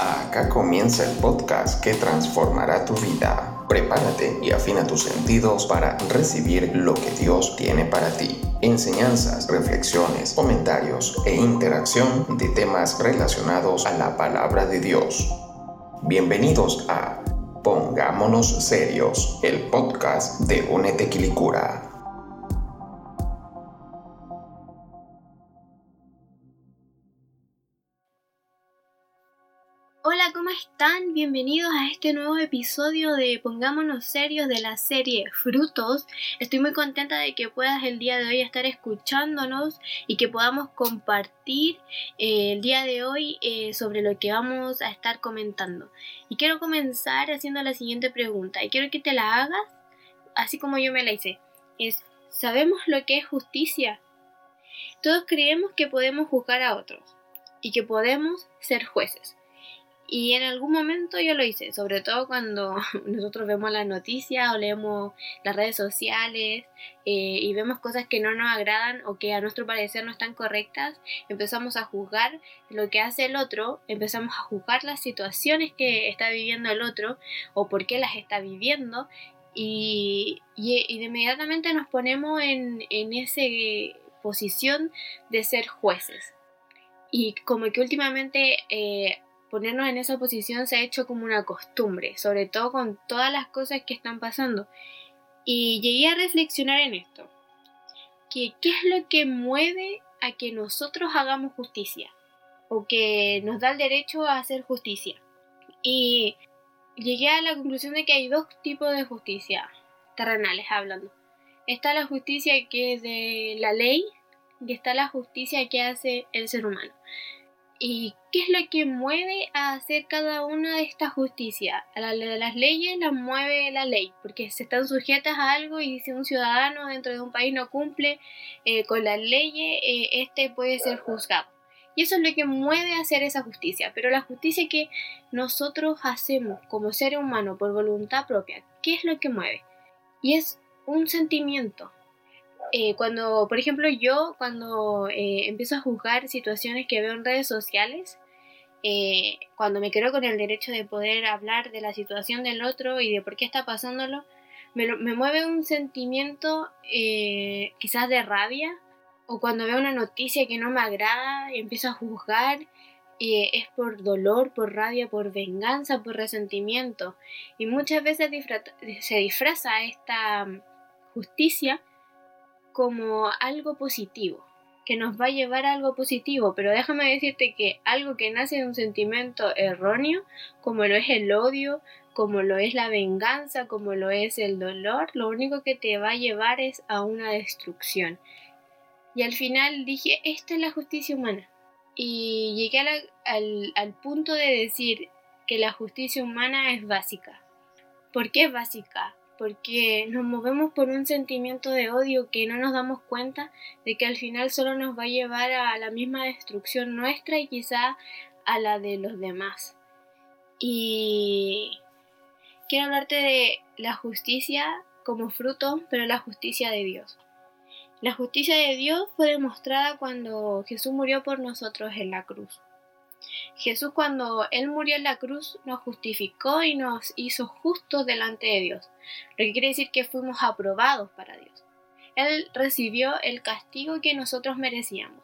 Acá comienza el podcast que transformará tu vida. Prepárate y afina tus sentidos para recibir lo que Dios tiene para ti. Enseñanzas, reflexiones, comentarios e interacción de temas relacionados a la palabra de Dios. Bienvenidos a Pongámonos Serios, el podcast de Únete Quilicura. Están? Bienvenidos a este nuevo episodio de Pongámonos Serios de la serie Frutos. Estoy muy contenta de que puedas el día de hoy estar escuchándonos y que podamos compartir eh, el día de hoy eh, sobre lo que vamos a estar comentando. Y quiero comenzar haciendo la siguiente pregunta y quiero que te la hagas así como yo me la hice. Es, ¿sabemos lo que es justicia? Todos creemos que podemos juzgar a otros y que podemos ser jueces. Y en algún momento yo lo hice, sobre todo cuando nosotros vemos las noticias o leemos las redes sociales eh, y vemos cosas que no nos agradan o que a nuestro parecer no están correctas, empezamos a juzgar lo que hace el otro, empezamos a juzgar las situaciones que está viviendo el otro o por qué las está viviendo y, y, de inmediatamente nos ponemos en, en esa posición de ser jueces. Y como que últimamente... Eh, ponernos en esa posición se ha hecho como una costumbre, sobre todo con todas las cosas que están pasando. Y llegué a reflexionar en esto, que qué es lo que mueve a que nosotros hagamos justicia, o que nos da el derecho a hacer justicia. Y llegué a la conclusión de que hay dos tipos de justicia, terrenales hablando. Está la justicia que es de la ley y está la justicia que hace el ser humano. ¿Y qué es lo que mueve a hacer cada una de estas justicias? A la de las leyes las mueve la ley, porque se están sujetas a algo y si un ciudadano dentro de un país no cumple eh, con las leyes, eh, este puede ser juzgado. Y eso es lo que mueve a hacer esa justicia. Pero la justicia que nosotros hacemos como ser humano por voluntad propia, ¿qué es lo que mueve? Y es un sentimiento, eh, cuando, por ejemplo, yo cuando eh, empiezo a juzgar situaciones que veo en redes sociales, eh, cuando me creo con el derecho de poder hablar de la situación del otro y de por qué está pasándolo, me, me mueve un sentimiento quizás de rabia o cuando veo una noticia que no me agrada y empiezo a juzgar y es por dolor, por rabia, por venganza, por resentimiento. Y muchas veces se disfraza esta justicia como algo positivo, que nos va a llevar a algo positivo, pero déjame decirte que algo que nace de un sentimiento erróneo, como lo es el odio, como lo es la venganza, como lo es el dolor, lo único que te va a llevar es a una destrucción. Y al final dije, esta es la justicia humana. Y llegué al, al punto de decir que la justicia humana es básica. ¿Por qué es básica? Porque nos movemos por un sentimiento de odio que no nos damos cuenta de que al final solo nos va a llevar a la misma destrucción nuestra y quizá a la de los demás. Y quiero hablarte de la justicia como fruto, pero la justicia de Dios. La justicia de Dios fue demostrada cuando Jesús murió por nosotros en la cruz. Jesús cuando Él murió en la cruz nos justificó y nos hizo justos delante de Dios, lo que quiere decir que fuimos aprobados para Dios. Él recibió el castigo que nosotros merecíamos.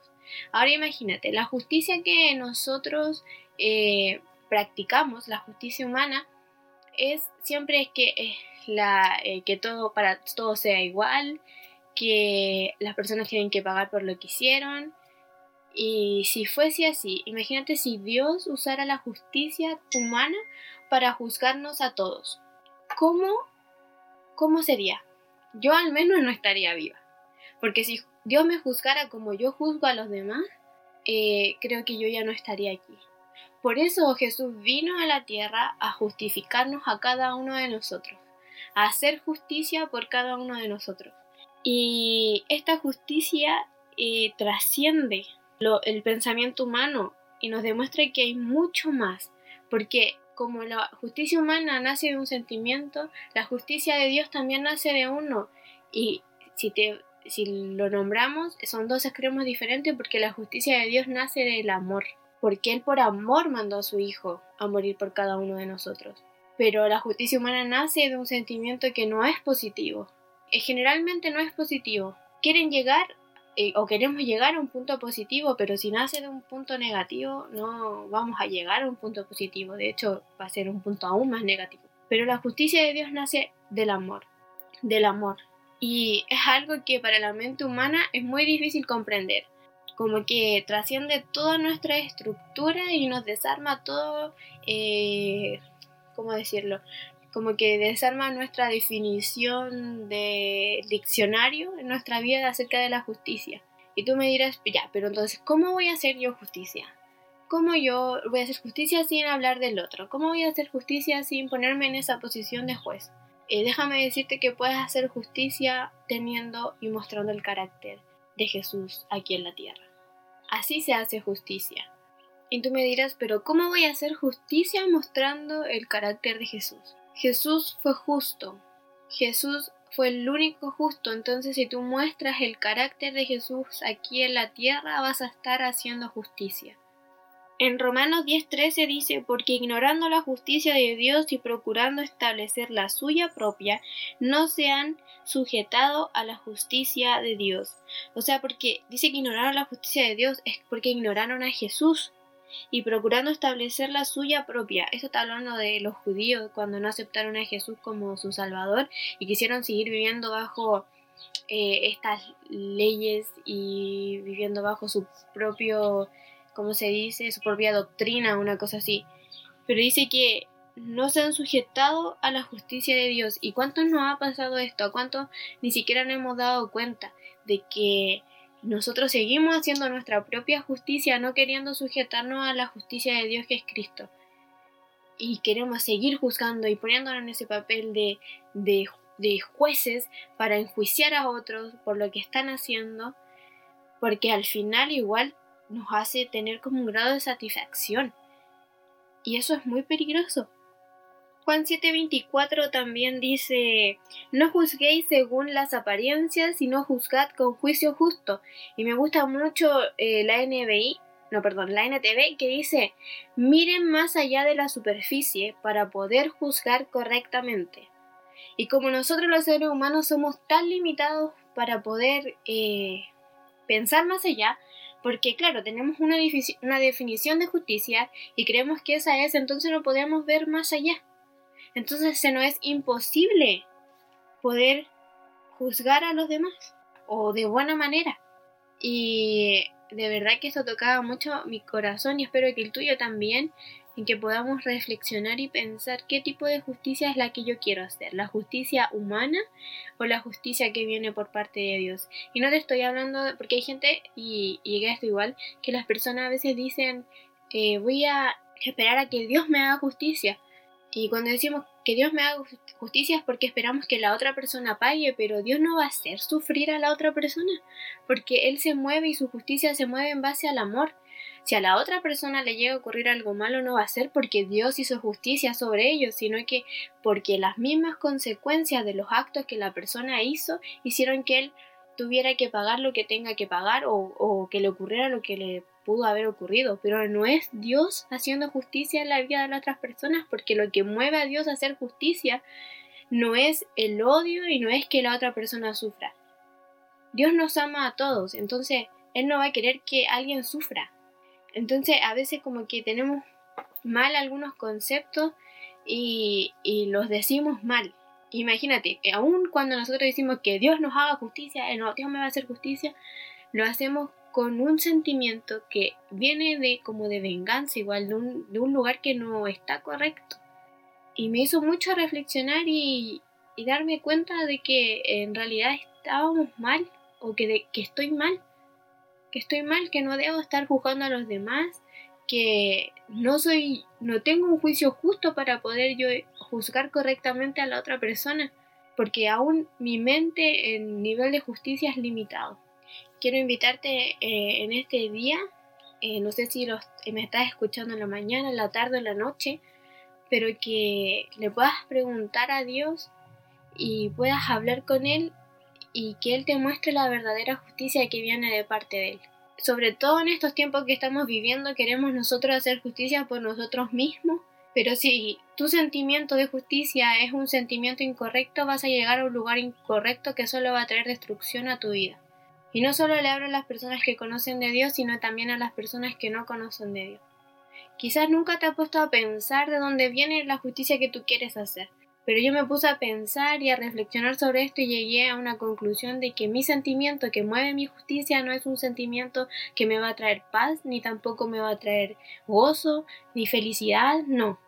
Ahora imagínate, la justicia que nosotros eh, practicamos, la justicia humana, es siempre que, la, eh, que todo para todo sea igual, que las personas tienen que pagar por lo que hicieron, y si fuese así, imagínate si Dios usara la justicia humana para juzgarnos a todos. ¿Cómo, cómo sería? Yo al menos no estaría viva. Porque si Dios me juzgara como yo juzgo a los demás, eh, creo que yo ya no estaría aquí. Por eso Jesús vino a la tierra a justificarnos a cada uno de nosotros, a hacer justicia por cada uno de nosotros. Y esta justicia eh, trasciende el pensamiento humano y nos demuestra que hay mucho más, porque como la justicia humana nace de un sentimiento, la justicia de Dios también nace de uno. Y si, te, si lo nombramos, son dos extremos diferentes porque la justicia de Dios nace del amor. porque Él por amor mandó a su Hijo a morir por cada uno de nosotros. Pero la justicia humana nace de un sentimiento que no es positivo. Generalmente no es positivo. Quieren llegar o queremos llegar a un punto positivo, pero si nace de un punto negativo, no vamos a llegar a un punto positivo. De hecho, va a ser un punto aún más negativo. Pero la justicia de Dios nace del amor, del amor. Y es algo que para la mente humana es muy difícil comprender. Como que trasciende toda nuestra estructura y nos desarma todo, eh, ¿cómo decirlo? Como que desarma nuestra definición de diccionario en nuestra vida acerca de la justicia. Y tú me dirás, ya, pero entonces, ¿cómo voy a hacer yo justicia? ¿Cómo yo voy a hacer justicia sin hablar del otro? ¿Cómo voy a hacer justicia sin ponerme en esa posición de juez? Eh, déjame decirte que puedes hacer justicia teniendo y mostrando el carácter de Jesús aquí en la tierra. Así se hace justicia. Y tú me dirás, pero ¿cómo voy a hacer justicia mostrando el carácter de Jesús? Jesús fue justo. Jesús fue el único justo. Entonces si tú muestras el carácter de Jesús aquí en la tierra, vas a estar haciendo justicia. En Romanos 10:13 dice, porque ignorando la justicia de Dios y procurando establecer la suya propia, no se han sujetado a la justicia de Dios. O sea, porque dice que ignoraron la justicia de Dios es porque ignoraron a Jesús y procurando establecer la suya propia. Eso está hablando de los judíos cuando no aceptaron a Jesús como su Salvador y quisieron seguir viviendo bajo eh, estas leyes y viviendo bajo su propio como se dice, su propia doctrina, una cosa así. Pero dice que no se han sujetado a la justicia de Dios. ¿Y cuántos nos ha pasado esto? ¿A cuántos ni siquiera nos hemos dado cuenta de que nosotros seguimos haciendo nuestra propia justicia, no queriendo sujetarnos a la justicia de Dios que es Cristo? Y queremos seguir juzgando y poniéndonos en ese papel de, de, de jueces para enjuiciar a otros por lo que están haciendo, porque al final igual nos hace tener como un grado de satisfacción. Y eso es muy peligroso. Juan 7:24 también dice, no juzguéis según las apariencias, sino juzgad con juicio justo. Y me gusta mucho eh, la NBI, no, perdón, la NTV que dice, miren más allá de la superficie para poder juzgar correctamente. Y como nosotros los seres humanos somos tan limitados para poder eh, pensar más allá, porque claro, tenemos una, una definición de justicia y creemos que esa es, entonces no podemos ver más allá. Entonces se nos es imposible poder juzgar a los demás o de buena manera. Y de verdad que eso tocaba mucho mi corazón y espero que el tuyo también, en que podamos reflexionar y pensar qué tipo de justicia es la que yo quiero hacer, la justicia humana o la justicia que viene por parte de Dios. Y no te estoy hablando, porque hay gente, y, y esto igual, que las personas a veces dicen, eh, voy a esperar a que Dios me haga justicia. Y cuando decimos que Dios me haga justicia es porque esperamos que la otra persona pague, pero Dios no va a hacer sufrir a la otra persona, porque Él se mueve y su justicia se mueve en base al amor. Si a la otra persona le llega a ocurrir algo malo, no va a ser porque Dios hizo justicia sobre ellos, sino que porque las mismas consecuencias de los actos que la persona hizo hicieron que él tuviera que pagar lo que tenga que pagar o, que le ocurriera lo que le pudo haber ocurrido, pero no es Dios haciendo justicia en la vida de las otras personas, porque lo que mueve a Dios a hacer justicia no es el odio y no es que la otra persona sufra. Dios nos ama a todos, entonces Él no va a querer que alguien sufra. Entonces a veces como que tenemos mal algunos conceptos y, los decimos mal. Imagínate, aun cuando nosotros decimos que Dios nos haga justicia, no, Dios me va a hacer justicia, lo hacemos con un sentimiento que viene de como de venganza, igual de un, lugar que no está correcto. Y me hizo mucho reflexionar y, y darme cuenta de que en realidad estábamos mal o que, de, que estoy mal que estoy mal, que no debo estar juzgando a los demás, que no soy, no tengo un juicio justo para poder yo juzgar correctamente a la otra persona, porque aún mi mente en nivel de justicia es limitado. Quiero invitarte eh, en este día, eh, no sé si me estás escuchando en la mañana, en la tarde, en la noche, pero que le puedas preguntar a Dios y puedas hablar con Él y que Él te muestre la verdadera justicia que viene de parte de Él. Sobre todo en estos tiempos que estamos viviendo, queremos nosotros hacer justicia por nosotros mismos. Pero si tu sentimiento de justicia es un sentimiento incorrecto, vas a llegar a un lugar incorrecto que solo va a traer destrucción a tu vida. Y no solo le hablo a las personas que conocen de Dios, sino también a las personas que no conocen de Dios. Quizás nunca te has puesto a pensar de dónde viene la justicia que tú quieres hacer. Pero yo me puse a pensar y a reflexionar sobre esto y llegué a una conclusión de que mi sentimiento que mueve mi justicia no es un sentimiento que me va a traer paz, ni tampoco me va a traer gozo, ni felicidad, no.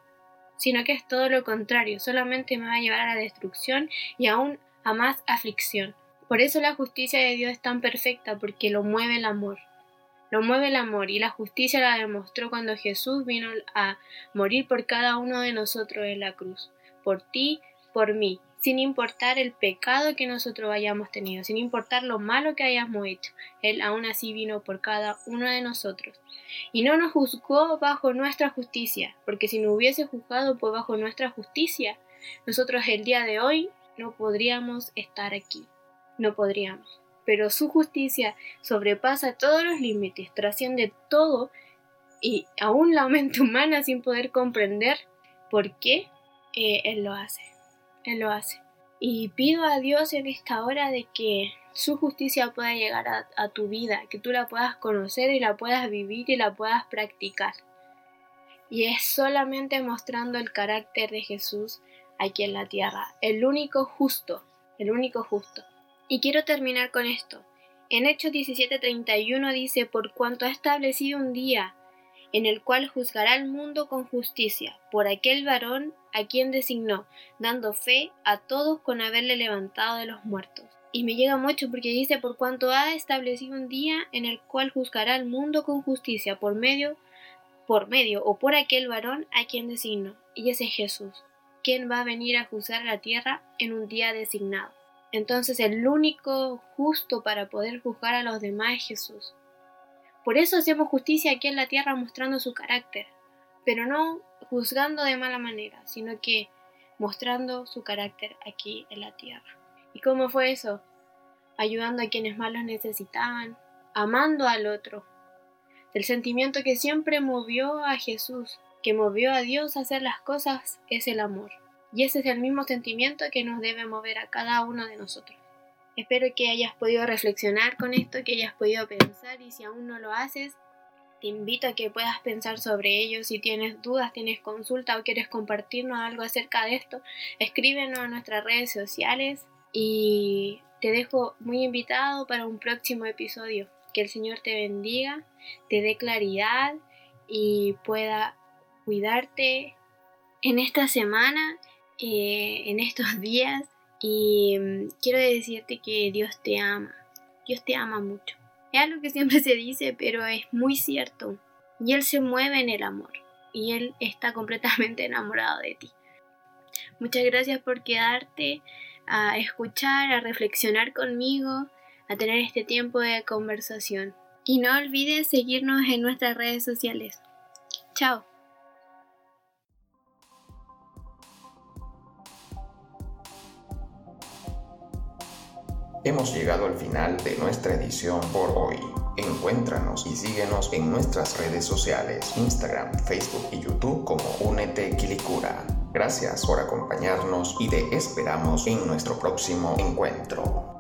Sino que es todo lo contrario, solamente me va a llevar a la destrucción y aún a más aflicción. Por eso la justicia de Dios es tan perfecta, porque lo mueve el amor. Lo mueve el amor y la justicia la demostró cuando Jesús vino a morir por cada uno de nosotros en la cruz por ti, por mí, sin importar el pecado que nosotros hayamos tenido, sin importar lo malo que hayamos hecho. Él aún así vino por cada uno de nosotros. Y no nos juzgó bajo nuestra justicia, porque si no hubiese juzgado por bajo nuestra justicia, nosotros el día de hoy no podríamos estar aquí. No podríamos. Pero su justicia sobrepasa todos los límites, trasciende todo y aún la mente humana sin poder comprender por qué eh, Él lo hace. Él lo hace. Y pido a Dios en esta hora de que su justicia pueda llegar a, tu vida, que tú la puedas conocer y la puedas vivir y la puedas practicar. Y es solamente mostrando el carácter de Jesús aquí en la tierra, el único justo, el único justo. Y quiero terminar con esto. En Hechos 17:31 dice, por cuanto ha establecido un día en el cual juzgará al mundo con justicia, por aquel varón a quien designó, dando fe a todos con haberle levantado de los muertos. Y me llega mucho porque dice por cuanto ha establecido un día en el cual juzgará al mundo con justicia por medio por medio o por aquel varón a quien designó, y ese es Jesús, quien va a venir a juzgar la tierra en un día designado. Entonces el único justo para poder juzgar a los demás es Jesús. Por eso hacemos justicia aquí en la tierra mostrando su carácter, pero no juzgando de mala manera, sino que mostrando su carácter aquí en la tierra. ¿Y cómo fue eso? Ayudando a quienes más los necesitaban, amando al otro. El sentimiento que siempre movió a Jesús, que movió a Dios a hacer las cosas, es el amor. Y ese es el mismo sentimiento que nos debe mover a cada uno de nosotros. Espero que hayas podido reflexionar con esto, que hayas podido pensar y si aún no lo haces, te invito a que puedas pensar sobre ello. Si tienes dudas, tienes consulta o quieres compartirnos algo acerca de esto, escríbenos a nuestras redes sociales y te dejo muy invitado para un próximo episodio. Que el Señor te bendiga, te dé claridad y pueda cuidarte en esta semana, eh, en estos días y mm, quiero decirte que Dios te ama, Dios te ama mucho. Es algo que siempre se dice, pero es muy cierto. Y Él se mueve en el amor. Y Él está completamente enamorado de ti. Muchas gracias por quedarte a escuchar, a reflexionar conmigo, a tener este tiempo de conversación. Y no olvides seguirnos en nuestras redes sociales. Chao. Hemos llegado al final de nuestra edición por hoy. Encuéntranos y síguenos en nuestras redes sociales, Instagram, Facebook y YouTube como Únete Quilicura. Gracias por acompañarnos y te esperamos en nuestro próximo encuentro.